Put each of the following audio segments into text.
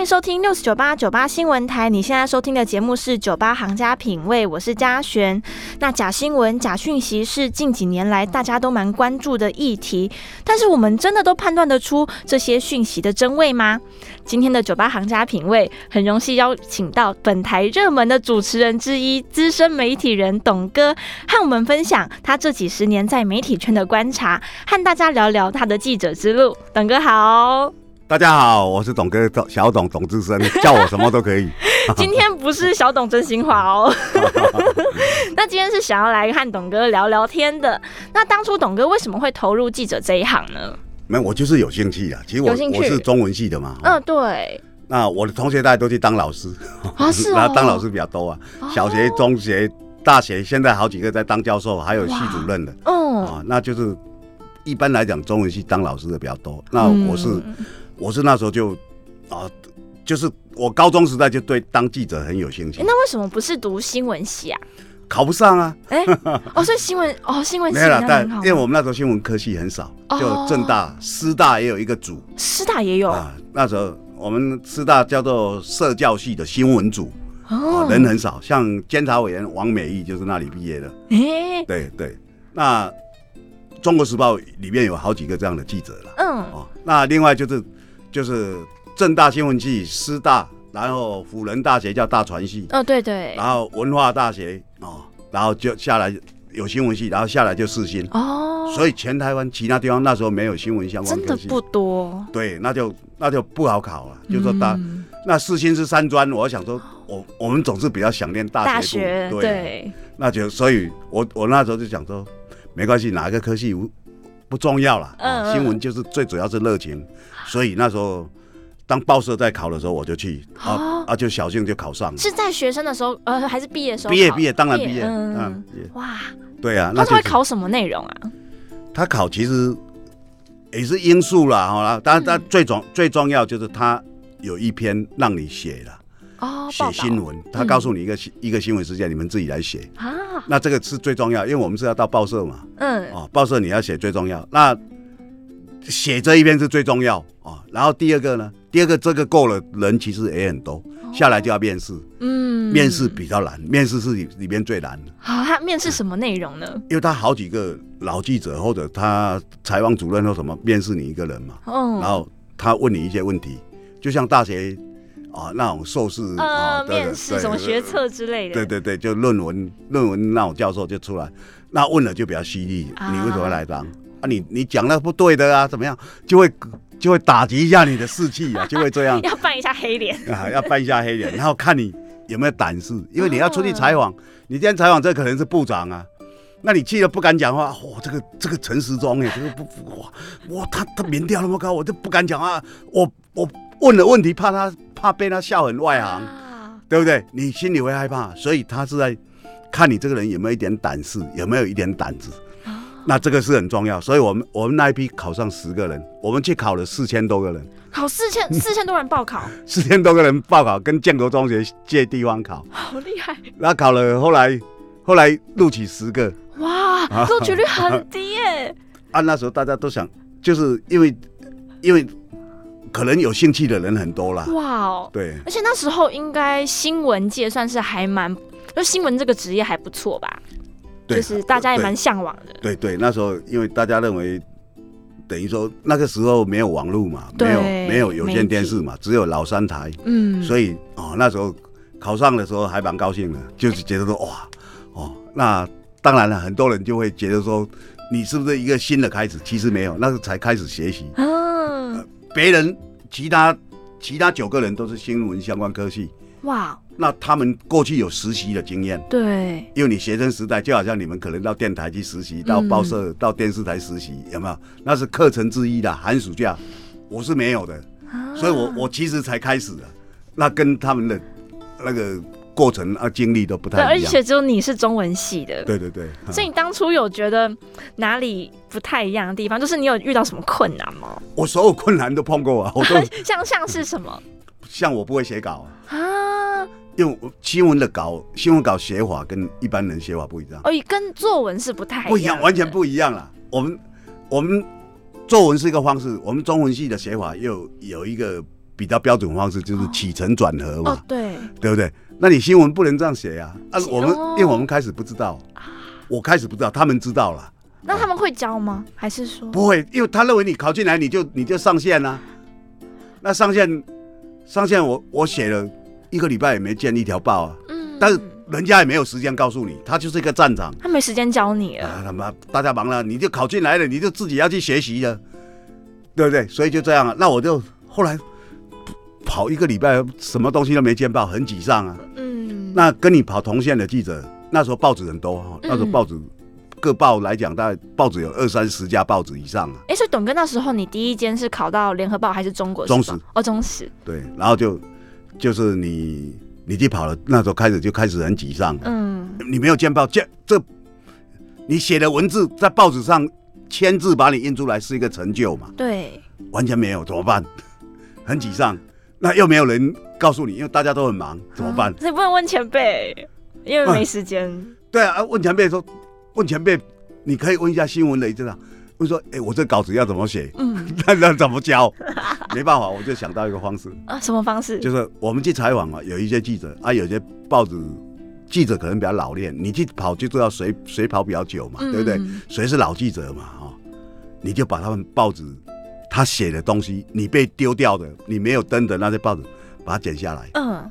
欢迎收听六四九八九八新闻台。你现在收听的节目是《九八行家品味》，我是嘉璇。那假新闻、假讯息是近几年来大家都蛮关注的议题，但是我们真的都判断得出这些讯息的真伪吗？今天的《九八行家品味》很荣幸邀请到本台热门的主持人之一、资深媒体人董哥，和我们分享他这几十年在媒体圈的观察，和大家聊聊他的记者之路。董哥好。大家好，我是董哥，小董董志生，叫我什么都可以。今天不是小董真心话哦，那今天是想要来和董哥聊聊天的。那当初董哥为什么会投入记者这一行呢？没有，我就是有兴趣啊。其实我我是中文系的嘛。嗯，对。那我的同学大家都去当老师啊，是啊，当老师比较多啊。小学、中学、大学，现在好几个在当教授，还有系主任的。哦，啊，那就是一般来讲，中文系当老师的比较多。那我是。我是那时候就，啊，就是我高中时代就对当记者很有兴趣。那为什么不是读新闻系啊？考不上啊！哎，哦，所以新闻哦，新闻系没了，但因为我们那时候新闻科系很少，就正大、师大也有一个组，师大也有啊。那时候我们师大叫做社教系的新闻组，哦，人很少，像监察委员王美玉就是那里毕业的。哎，对对，那中国时报里面有好几个这样的记者了。嗯，哦，那另外就是。就是正大新闻系、师大，然后辅仁大学叫大传系，哦对对，然后文化大学哦，然后就下来有新闻系，然后下来就四新哦，所以全台湾其他地方那时候没有新闻相关真的不多，对，那就那就不好考了，就说大那四新是三专，我想说我我们总是比较想念大学，对，那就所以我我那时候就想说没关系，哪一个科系不不重要了，新闻就是最主要是热情。所以那时候，当报社在考的时候，我就去啊啊，就小幸就考上了。是在学生的时候，呃，还是毕业时候？毕业毕业，当然毕业。嗯，哇，对啊，那他会考什么内容啊？他考其实也是因素啦，哈，但但最重最重要就是他有一篇让你写了哦，写新闻，他告诉你一个一个新闻事件，你们自己来写。啊。那这个是最重要，因为我们是要到报社嘛，嗯，哦，报社你要写最重要。那写这一篇是最重要啊，然后第二个呢，第二个这个够了，人其实也很多，下来就要面试，嗯，面试比较难，面试是里里边最难的。好，他面试什么内容呢？因为他好几个老记者或者他采访主任或什么面试你一个人嘛，哦，然后他问你一些问题，就像大学啊那种硕士啊面试什么学测之类的，对对对，就论文论文那种教授就出来，那问了就比较犀利，你为什么来当？啊，你你讲的不对的啊，怎么样？就会就会打击一下你的士气啊，就会这样。要扮一下黑脸啊，要扮一下黑脸，然后看你有没有胆识，因为你要出去采访，你今天采访这可能是部长啊，那你去了不敢讲话，哇，这个这个陈时中哎，这个不哇哇，他他民调那么高，我就不敢讲话，我我问了问题，怕他怕被他笑很外行，对不对？你心里会害怕，所以他是在看你这个人有没有一点胆识，有没有一点胆子。那这个是很重要，所以我们我们那一批考上十个人，我们去考了四千多个人，考四千 四千多人报考，四千多个人报考，跟建国中学借地方考，好厉害。那考了，后来后来录取十个，哇，录取率很低耶。啊，那时候大家都想，就是因为因为可能有兴趣的人很多啦。哇哦，对，而且那时候应该新闻界算是还蛮，就新闻这个职业还不错吧。就是大家也蛮向往的。对对，那时候因为大家认为，等于说那个时候没有网络嘛，没有没有有线电视嘛，只有老三台。嗯，所以哦那时候考上的时候还蛮高兴的，就是觉得说哇哦，那当然了，很多人就会觉得说你是不是一个新的开始？其实没有，那是才开始学习。嗯，别人其他其他九个人都是新闻相关科系。哇。那他们过去有实习的经验，对，因为你学生时代就好像你们可能到电台去实习，到报社、到电视台实习，有没有？那是课程之一的寒暑假，我是没有的，所以我我其实才开始的，那跟他们的那个过程啊经历都不太一样。而且只有你是中文系的，对对对，所以你当初有觉得哪里不太一样的地方？就是你有遇到什么困难吗？我所有困难都碰过啊，我都 像像是什么？像我不会写稿啊。用新闻的稿，新闻稿写法跟一般人写法不一样。哦，跟作文是不太不一样，完全不一样了。我们我们作文是一个方式，我们中文系的写法又有一个比较标准方式，就是起承转合嘛，哦，对，对不对？那你新闻不能这样写呀、啊！我们哦因为我们开始不知道，我开始不知道，他们知道了，那他们会教吗？还是说不会，因为他认为你考进来你就你就上线啦、那上线上线我我写了一个礼拜也没见一条报啊，嗯但是人家也没有时间告诉你，他就是一个站长。他没时间教你了？啊，他妈大家忙了，你就考进来了，你就自己要去学习了，对不对？所以就这样啊。那我就后来跑一个礼拜，什么东西都没见报，很沮丧啊。嗯，那跟你跑同线的记者，那时候报纸很多哈，那时候报纸各报来讲，大概报纸有二三十家报纸以上啊。哎，所以董哥那时候你第一间是考到联合报还是中国中时哦，中时，对，然后就就是你你去跑了，那时候开始就开始很沮丧，嗯，你没有见报，这这你写的文字在报纸上签字把你印出来是一个成就嘛？对，完全没有，怎么办？很沮丧。那又没有人告诉你，因为大家都很忙，怎么办？所以不能问前辈，因为没时间。对啊，啊问前辈说，问前辈，你可以问一下新闻的这样，问说，哎、我这稿子要怎么写？嗯 那那怎么教？没办法，我就想到一个方式，啊，什么方式？就是我们去采访啊，有一些记者啊，有些报纸记者可能比较老练，你去跑就知道谁谁跑比较久嘛，对不对？嗯谁是老记者嘛，哦，你就把他们报纸他写的东西，你被丢掉的，你没有登的那些报纸，把它剪下来，嗯，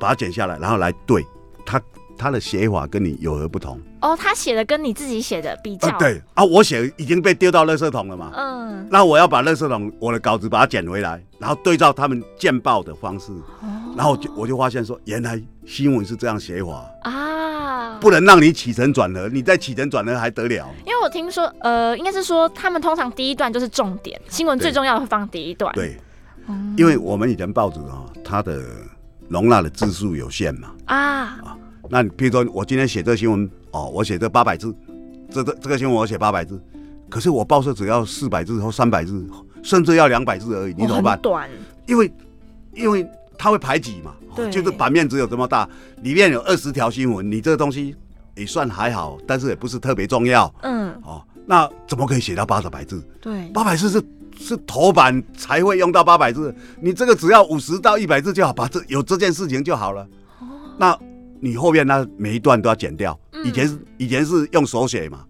把它剪下来，然后来对他他的写法跟你有何不同？哦，他写的跟你自己写的比较，啊，，对。啊，我写已经被丢到垃圾桶了嘛，嗯，那我要把垃圾桶我的稿子把它捡回来，然后对照他们见报的方式，哦。然后我就我就发现说，原来新闻是这样写法，啊，不能让你起承转合，你再起承转合还得了？因为我听说，呃，应该是说他们通常第一段就是重点，新闻最重要的会放第一段，对，嗯因为我们以前报纸啊，它的容纳的字数有限嘛。啊，那你比如说，我今天写这个新闻哦，我写这八百字，这个这个新闻我写八百字，可是我报社只要四百字或三百字，甚至要两百字而已，你怎么办？短，因为因为它会排挤嘛，哦就是版面只有这么大，里面有二十条新闻，你这个东西也算还好，但是也不是特别重要嗯，哦。那怎么可以写到八十百字？对，八百字是是头版才会用到八百字，你这个只要五十到一百字就好，把这有这件事情就好了。那你后面那每一段都要剪掉。嗯以前是以前是用手写嘛，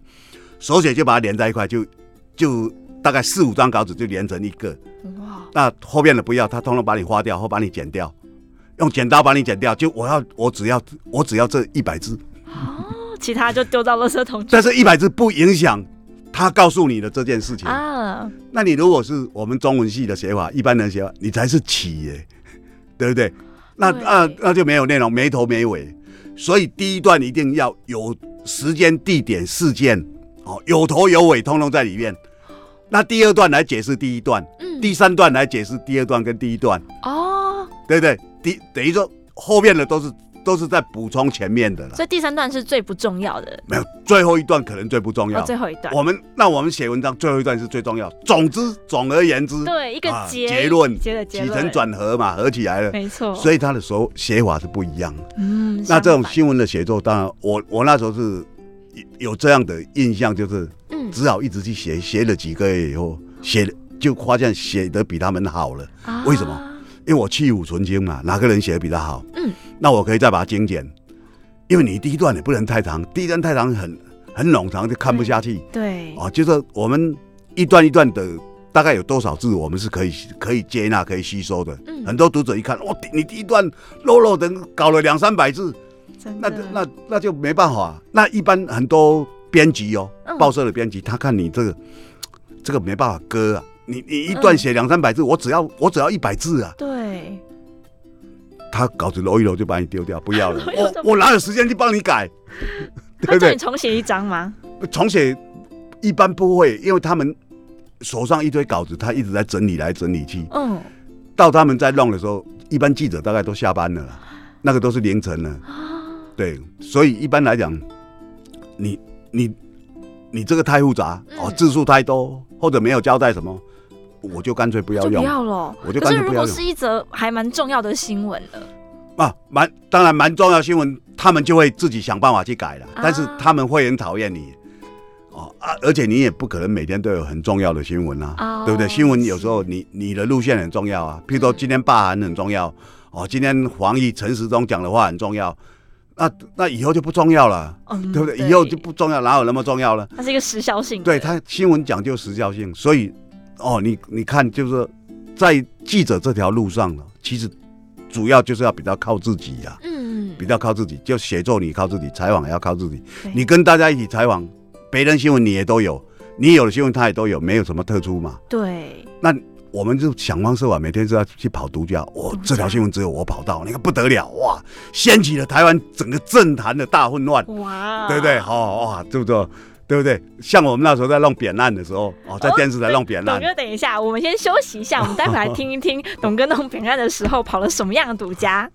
手写就把它连在一块，就就大概四五张稿纸就连成一个。哇，那后面的不要，他通通把你划掉或把你剪掉，用剪刀把你剪掉。就我要我只要我只要这一百字，哦，其他就丢到垃圾桶但是一百字不影响他告诉你的这件事情。啊，那你如果是我们中文系的写法，一般人写法，你才是起耶，对不对？那对那那就没有内容，没头没尾。所以第一段一定要有时间、地点、事件，哦，有头有尾，通通在里面。那第二段来解释第一段，嗯，第三段来解释第二段跟第一段，哦，对不对？第等于说后面的都是都是在补充前面的了，所以第三段是最不重要的，没有最后一段可能最不重哦，要。最后一段，我们那我们写文章最后一段是最重要。总之，总而言之，对，一个啊结结论结的结论，起承转合嘛，合起来了，没错，所以他的手写法是不一样的。嗯，那这种新闻的写作，当然我我那时候是有有这样的印象，就是嗯只好一直去写，写了几个月以后，写就发现写的比他们好了。啊为什么？因为我去芜存菁嘛，哪个人写的比他好？嗯，那我可以再把它精简，因为你第一段也不能太长，第一段太长很很冗长，就看不下去。对，哦，就是我们一段一段的，大概有多少字，我们是可以可以接纳、可以吸收的。嗯。很多读者一看，哇，你第一段漏漏的搞了两三百字，那那那就没办法。那一般很多编辑哦嗯，报社的编辑，他看你这个这个没办法割啊，你你一段写两三百字，我只要我只要一百字啊，对，他稿子揉一揉就把你丢掉，不要了 我我哪有时间去帮你改，对不对？重写一张吗？重写一般不会，因为他们手上一堆稿子，他一直在整理来整理去。嗯，到他们在弄的时候，一般记者大概都下班了啦，那个都是凌晨了。啊 对，所以一般来讲，你你你这个太复杂嗯哦，字数太多，或者没有交代什么，我就干脆不要用不要了。我就可是如果干脆不要用是一则还蛮重要的新闻了，啊。蛮当然蛮重要新闻，他们就会自己想办法去改了，但是啊他们会很讨厌你。哦啊，而且你也不可能每天都有很重要的新闻啊，哦对不对？新闻有时候你你的路线很重要啊，譬如说今天罢韩很重要，哦，今天黄奕陈时中讲的话很重要，那那以后就不重要了，嗯对不对？以后就不重要，哪有那么重要了？它是一个时效性，对它新闻讲究时效性，所以哦，你你看，就是在记者这条路上呢，其实主要就是要比较靠自己呀、嗯，比较靠自己，就写作你靠自己，采访也要靠自己。你跟大家一起采访，别人新闻你也都有，你有的新闻他也都有，没有什么特殊嘛。对，那我们就想方设法，每天都要去跑独家。哦，这条新闻只有我跑到，那个不得了哇，掀起了台湾整个政坛的大混乱，哇，对不对？哦哇，对不对？对不对？像我们那时候在弄扁案的时候，哦，在电视台弄扁案，董哥，等一下，我们先休息一下，我们待会来听一听董哥弄扁案的时候跑了什么样的独家。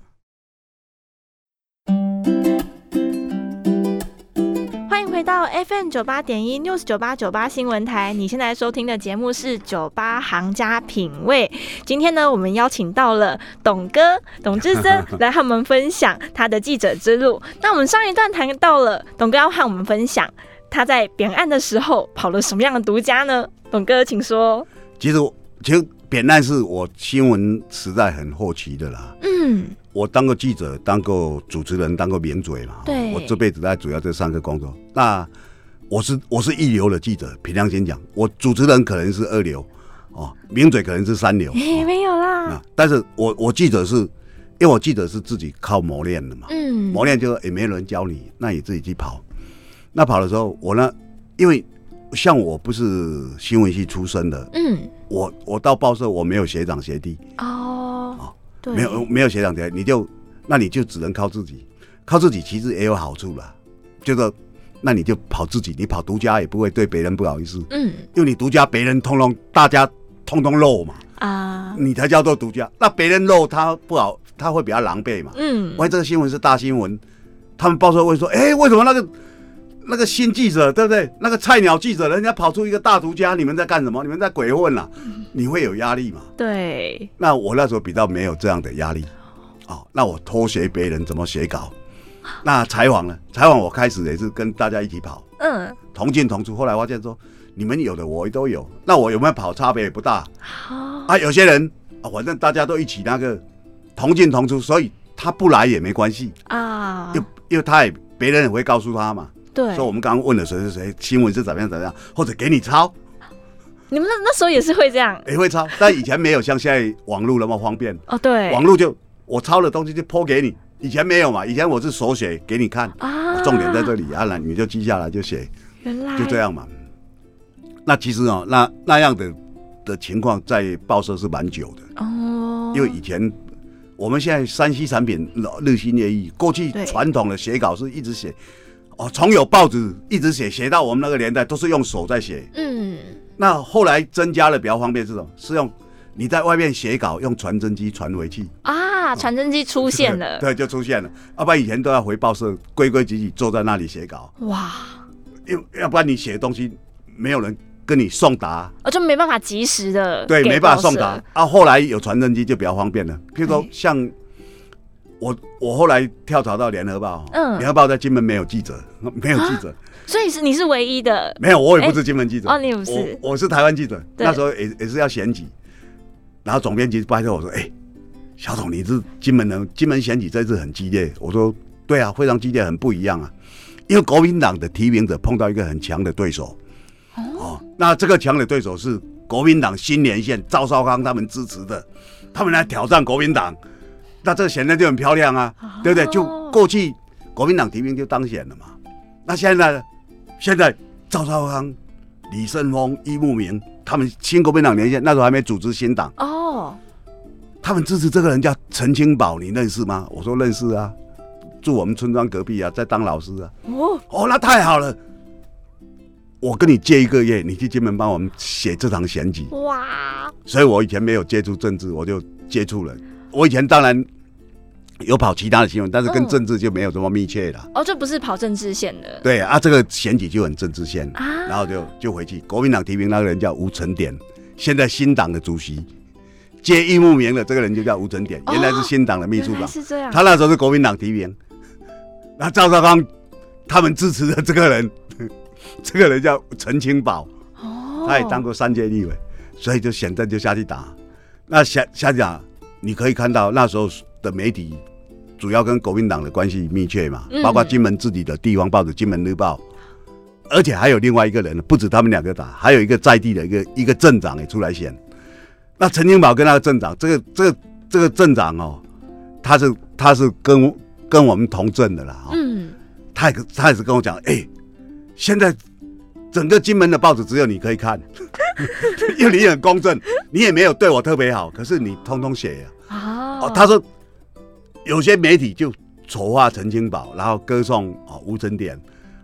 欢迎回到 FM 九八点一 News 九八九八新闻台，你现在收听的节目是九八行家品味。今天呢，我们邀请到了董哥董志森 来和我们分享他的记者之路。那我们上一段谈到了董哥要和我们分享他在扁案的时候跑了什么样的独家呢？董哥，请说。其实其实扁案是我新闻时代很好奇的啦。嗯，我当过记者，当过主持人，当过名嘴嘛。对我这辈子在主要这三个工作。那我是我是一流的记者，凭良心讲，我主持人可能是二流，哦，名嘴可能是三流。诶、哦没有啦。啊，但是我我记者是，因为我记者是自己靠磨练的嘛，嗯，磨练就也没有人教你，那你自己去跑。那跑的时候，我呢，因为像我不是新闻系出身的，嗯，我我到报社我没有学长学弟，哦，对，没有没有学长学弟，你就那你就只能靠自己，靠自己其实也有好处啦，就是那你就跑自己，你跑独家也不会对别人不好意思，嗯。因为你独家别人通通大家通通漏嘛，啊，你才叫做独家，那别人漏他不好，他会比较狼狈嘛。嗯，万一这个新闻是大新闻，他们报社会说，哎、为什么那个那个新记者对不对？那个菜鸟记者，人家跑出一个大独家，你们在干什么？你们在鬼混啦、你会有压力嘛？对，那我那时候比较没有这样的压力，哦，那我偷学别人怎么写稿。那采访呢？采访我开始也是跟大家一起跑，嗯，同进同出。后来发现说，你们有的我都有，那我有没有跑差别也不大好，啊。有些人啊，反正大家都一起那个同进同出，所以他不来也没关系。啊，因因为他也别人也会告诉他嘛，对。说，我们刚刚问了谁谁谁，新闻是怎么样怎么样，或者给你抄。你们那那时候也是会这样。也会抄，但以前没有像现在网络那么方便，哦，对，网络就我抄的东西就抛给你，以前没有嘛，以前我是手写给你看，啊，重点在这里啊，那你就记下来就写，原来。就这，样嘛。那其实哦，那那样的的情况在报社是蛮久的，哦，因为以前我们现在山西产品日新月异，过去对。传统的写稿是一直写，哦，从有报纸一直写，写到我们那个年代都是用手在写。嗯，那后来增加了比较方便是什么？是用你在外面写稿用传真机传回去，啊，传真机出现了，对，就出现了。要不然以前都要回报社规规矩矩坐在那里写稿，哇，要要不然你写的东西没有人跟你送达，我就没办法及时的，对，没办法送达达。啊。后来有传真机就比较方便了，譬如说对像我我后来跳槽到联合报，嗯。联合报在金门没有记者，没有记者，所以是你是唯一的没有，我也不是金门记者，哦你不是。我我是台湾记者，那时候也也是要选举，然后总编辑拜托我说，哎、小董你是金门人，金门选举这次很激烈，我说对啊，非常激烈，很不一样啊，因为国民党的提名者碰到一个很强的对手，哦，那这个强的对手是国民党新连线赵少康他们支持的，他们来挑战国民党，那这显然就很漂亮啊，对不对？就过去国民党提名就当选了嘛，那现在呢？现在赵少康、李胜峰、易木明他们新国民党连线，那时候还没组织新党，哦，他们支持这个人叫陈清宝，你认识吗？我说认识啊，住我们村庄隔壁啊，在当老师啊。哦，哦，那太好了，我跟你借一个月，你去金门帮我们写这场选举。哇，所以我以前没有接触政治，我就接触了。我以前当然有跑其他的新闻，但是跟嗯政治就没有这么密切了。哦，这不是跑政治线的对啊，这个选举就很政治线，啊，然后就就回去。国民党提名那个人叫吴成典，现在新党的主席，接易木明的这个人就叫吴成典，哦原来是新党的秘书长，是这样，他那时候是国民党提名。那赵少康他们支持的这个人，这个人叫陈清宝，哦，他也当过三届立委，所以就选战就下去打。那下下去打，你可以看到那时候的媒体主要跟国民党的关系密切嘛，嗯。包括金门自己的地方报纸《金门日报》，而且还有另外一个人，不止他们两个打，还有一个在地的一个一个镇长也出来选。那陈金宝跟那个镇长，这个这个这个镇长哦，他是他是跟跟我们同镇的啦，哦，嗯，他也他也是跟我讲，哎、现在整个金门的报纸只有你可以看，因为你很公正，你也没有对我特别好，可是你通通写呀、哦。哦，他说有些媒体就丑化陈清宝，然后歌颂哦吴成典。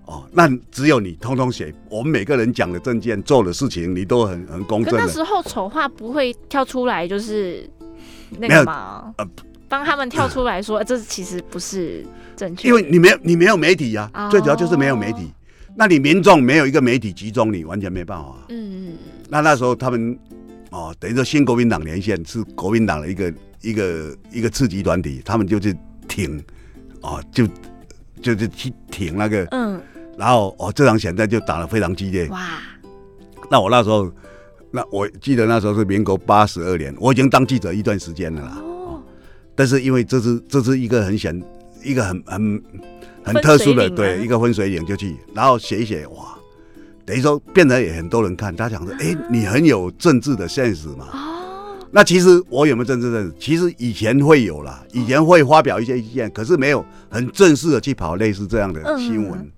哦，那只有你通通写，我们每个人讲的证件、做的事情，你都很很公正那时候丑化不会跳出来，就是那个嘛呃，帮他们跳出来说，呃这其实不是正确，因为你没有你没有媒体呀、哦。最主要就是没有媒体。那你民众没有一个媒体集中你，完全没办法、嗯。嗯，那那时候他们哦，等于说新国民党连线是国民党的一个一个一个次级团体，他们就去挺哦，就就是去挺那个，嗯，然后哦这场选战就打得非常激烈。哇，那我那时候，那我记得那时候是民国八十二年，我已经当记者一段时间了啦。哦，但是因为这是这是一个很显一个很很很特殊的对一个分水岭就去，然后写一写哇，等于说变得也很多人看，他讲说，哎、你很有政治的现实嘛。哦，那其实我有没有政治认识？其实以前会有啦，以前会发表一些意见，可是没有很正式的去跑类似这样的新闻，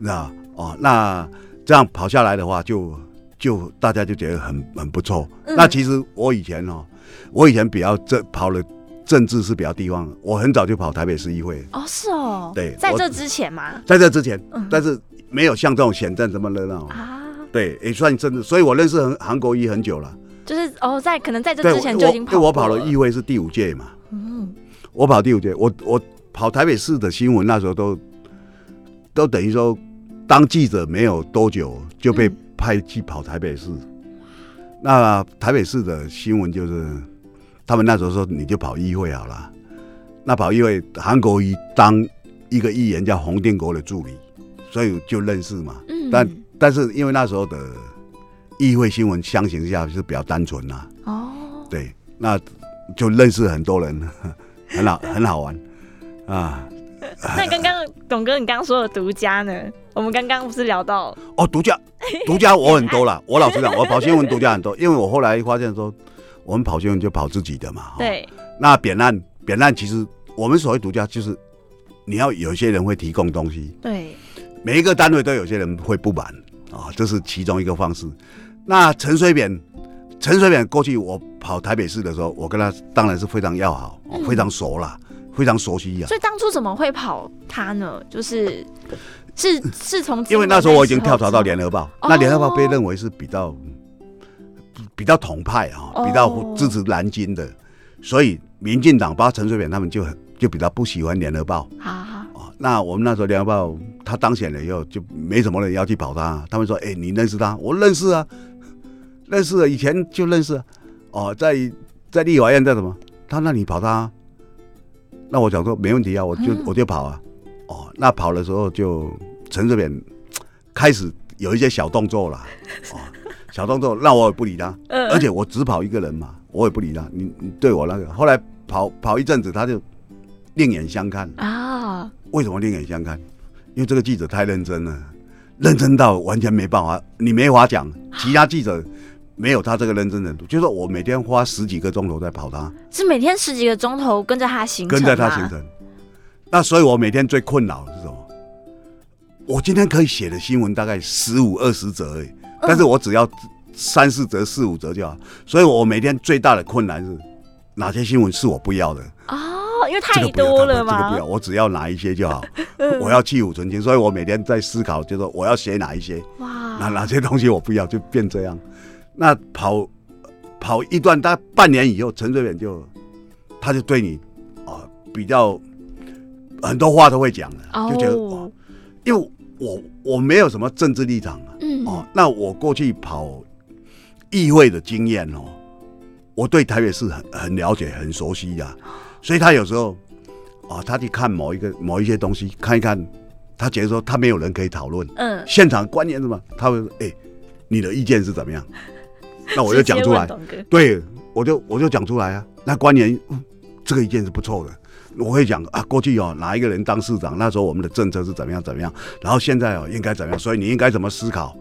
知道哦，那这样跑下来的话就，就大家就觉得很很不错。嗯那其实我以前哦，我以前比较这跑的政治是比较地方，我很早就跑台北市议会，哦，是哦，对在这之前嘛，在这之前，嗯但是没有像这种选战这么热闹。啊，对，也算政治，所以我认识韩韩国瑜很久了。就是哦，在可能在这，之前就已经跑我我跑了议会是第五届嘛。嗯，我跑第五届，我我跑台北市的新闻，那时候都都等于说，当记者没有多久就被嗯派去跑台北市。那台北市的新闻就是，他们那时候说你就跑议会好了。那跑议会，韩国瑜当一个议员叫洪定国的助理，所以就认识嘛。嗯，但但是因为那时候的议会新闻相形之下是比较单纯呐、哦，对，那就认识很多人，很好，很好玩啊。那刚刚董哥，你刚刚说的独家呢？我们刚刚不是聊到哦，独家，独家我很多了。我老实讲，我跑新闻独家很多，因为我后来发现说，我们跑新闻就跑自己的嘛。哦，对，那扁担，扁担其实我们所谓独家，就是你要有些人会提供东西，对，每一个单位都有些人会不满啊，这是其中一个方式。那陈水扁，陈水扁过去我跑台北市的时候，我跟他当然是非常要好，非常熟啦，非常熟悉呀、所以当初怎么会跑他呢？就是是是从因为那时候我已经跳槽到连联合报，哦那联合报被认为是比较比较统派啊，哦比较支持蓝金的，所以民进党包括陈水扁他们就很就比较不喜欢联合报好好啊。那我们那时候联合报他当选了以后，就没什么人要去跑他，他们说：“哎、你认识他？我认识啊，认识啊，以前就认识啊。哦，在在立法院在什么？他那里跑他啊、那我想说没问题啊，我就、嗯我就跑啊。哦，那跑的时候就陈水扁开始有一些小动作了，哦，小动作，那我也不理他，嗯而且我只跑一个人嘛，我也不理他。你你对我那个，后来跑跑一阵子，他就另眼相看。啊，为什么另眼相看？因为这个记者太认真了，认真到完全没办法，你没法讲。其他记者没有他这个认真程度，就是说我每天花十几个钟头在跑他，是每天十几个钟头跟着他行程，跟着他行程。那所以我每天最困扰的是什么？我今天可以写的新闻大概十五二十则而已，但是我只要三四折、四五折就好。所以我每天最大的困难是哪些新闻是我不要的。哦，因为太多了嘛这个不要，，我只要哪一些就好。我要去芜存菁，所以我每天在思考，就是说我要写哪一些，哪哇，哪些东西我不要，就变这样。那跑跑一段，大概半年以后，陈水扁就他就对你啊、比较很多话都会讲了，就觉得哇哦，因为我我没有什么政治立场啊，嗯，哦，那我过去跑议会的经验哦，我对台北市很很了解、很熟悉呀、所以他有时候啊，他去看某一个某一些东西，看一看，他觉得说他没有人可以讨论，嗯，现场官员什么，他会说，哎、你的意见是怎么样？那我就讲出来对，我就我就讲出来啊。那官员、嗯这个意见是不错的，我会讲啊，过去哦哪一个人当市长，那时候我们的政策是怎么样怎么样，然后现在哦应该怎么样，所以你应该怎么思考，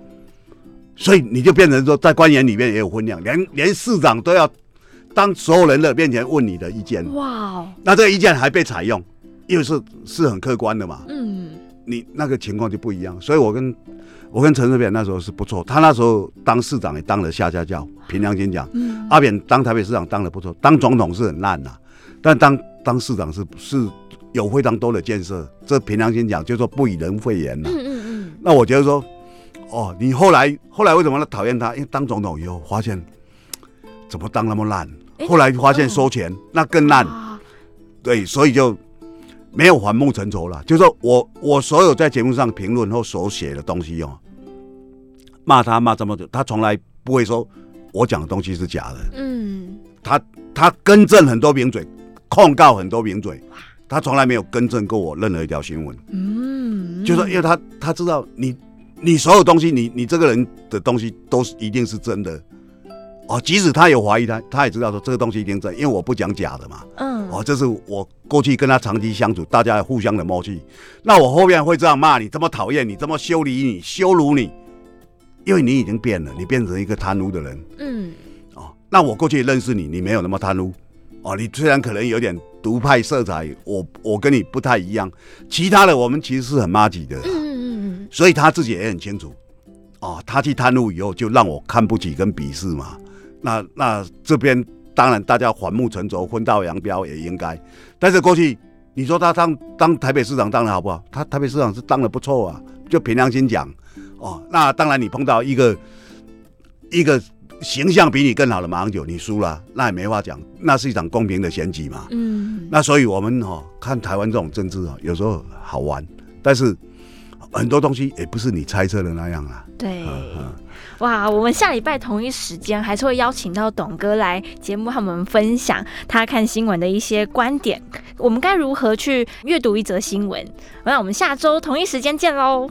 所以你就变成说在官员里面也有分量，连连市长都要当所有人的面前问你的意见，哇哦，那这个意见还被采用，因为是是很客观的嘛，嗯，你那个情况就不一样，所以我跟我跟陈水扁那时候是不错，他那时候当市长也当了下下教，凭良心讲，嗯阿扁当台北市长当的不错，当总统是很烂呐、但当当市长是是有非常多的建设，这凭良心讲，就说不以人废言呐、嗯嗯嗯，那我觉得说，哦，你后来后来为什么讨厌他？因为当总统以后发现怎么当那么烂，后来发现收钱、那更烂，哇对，所以就没有反目成仇了。就是说我我所有在节目上评论或所写的东西哦，骂他骂这么久，他从来不会说我讲的东西是假的，嗯，他他更正很多名嘴，控告很多名嘴，他从来没有更正过我任何一条新闻。嗯，就是说因为他他知道你你所有东西，你你这个人的东西都是一定是真的。哦，即使他有怀疑他，他也知道说这个东西一定真，因为我不讲假的嘛。嗯，哦，这是我过去跟他长期相处，大家互相的默契。那我后面会这样骂你，这么讨厌你，这么修理你、羞辱你，因为你已经变了，你变成一个贪污的人嗯哦。那我过去认识你，你没有那么贪污哦。你虽然可能有点独派色彩，我我跟你不太一样，其他的我们其实是很妈吉的嗯。嗯嗯所以他自己也很清楚，哦，他去贪污以后就让我看不起跟鄙视嘛。那那这边当然大家反目成仇、分道扬镳也应该，但是过去你说他当当台北市长当的好不好？他台北市长是当的不错啊，就凭良心讲，哦，那当然你碰到一个一个形象比你更好的马英九，你输了，那也没话讲，那是一场公平的选举嘛。嗯，那所以我们哦看台湾这种政治哦，有时候好玩，但是很多东西也不是你猜测的那样啊。对。嗯嗯，哇，我们下礼拜同一时间还是会邀请到董哥来节目和我们分享他看新闻的一些观点。我们该如何去阅读一则新闻？那我们下周同一时间见喽。